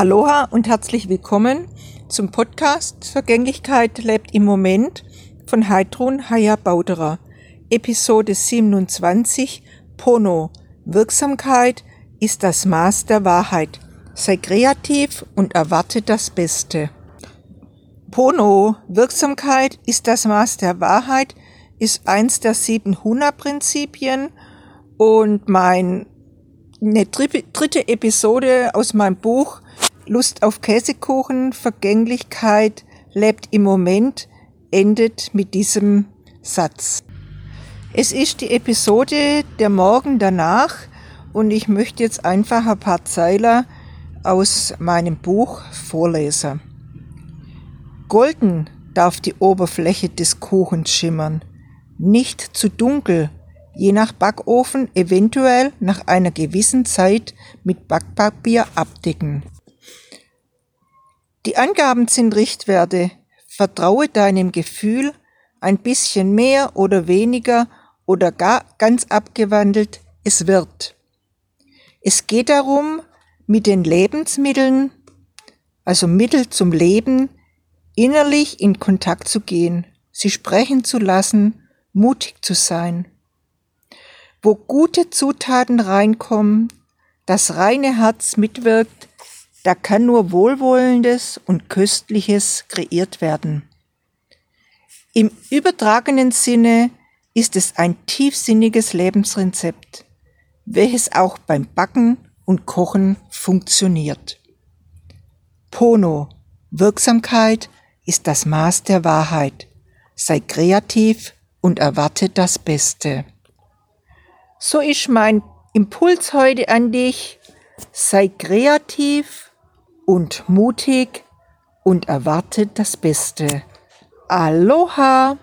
Aloha und herzlich willkommen zum Podcast Vergänglichkeit lebt im Moment von Heidrun Haya Bauderer. Episode 27 Pono. Wirksamkeit ist das Maß der Wahrheit. Sei kreativ und erwarte das Beste. Pono. Wirksamkeit ist das Maß der Wahrheit ist eins der sieben Huna-Prinzipien und mein eine dritte Episode aus meinem Buch Lust auf Käsekuchen, Vergänglichkeit lebt im Moment, endet mit diesem Satz. Es ist die Episode der Morgen danach und ich möchte jetzt einfach ein paar Zeiler aus meinem Buch vorlesen. Golden darf die Oberfläche des Kuchens schimmern, nicht zu dunkel, je nach Backofen eventuell nach einer gewissen Zeit mit Backpapier abdecken. Die Angaben sind Richtwerte. Vertraue deinem Gefühl ein bisschen mehr oder weniger oder gar ganz abgewandelt, es wird. Es geht darum, mit den Lebensmitteln, also Mittel zum Leben, innerlich in Kontakt zu gehen, sie sprechen zu lassen, mutig zu sein. Wo gute Zutaten reinkommen, das reine Herz mitwirkt, da kann nur Wohlwollendes und Köstliches kreiert werden. Im übertragenen Sinne ist es ein tiefsinniges Lebensrezept, welches auch beim Backen und Kochen funktioniert. Pono, Wirksamkeit ist das Maß der Wahrheit. Sei kreativ und erwarte das Beste. So ist mein Impuls heute an dich. Sei kreativ und mutig und erwarte das Beste. Aloha!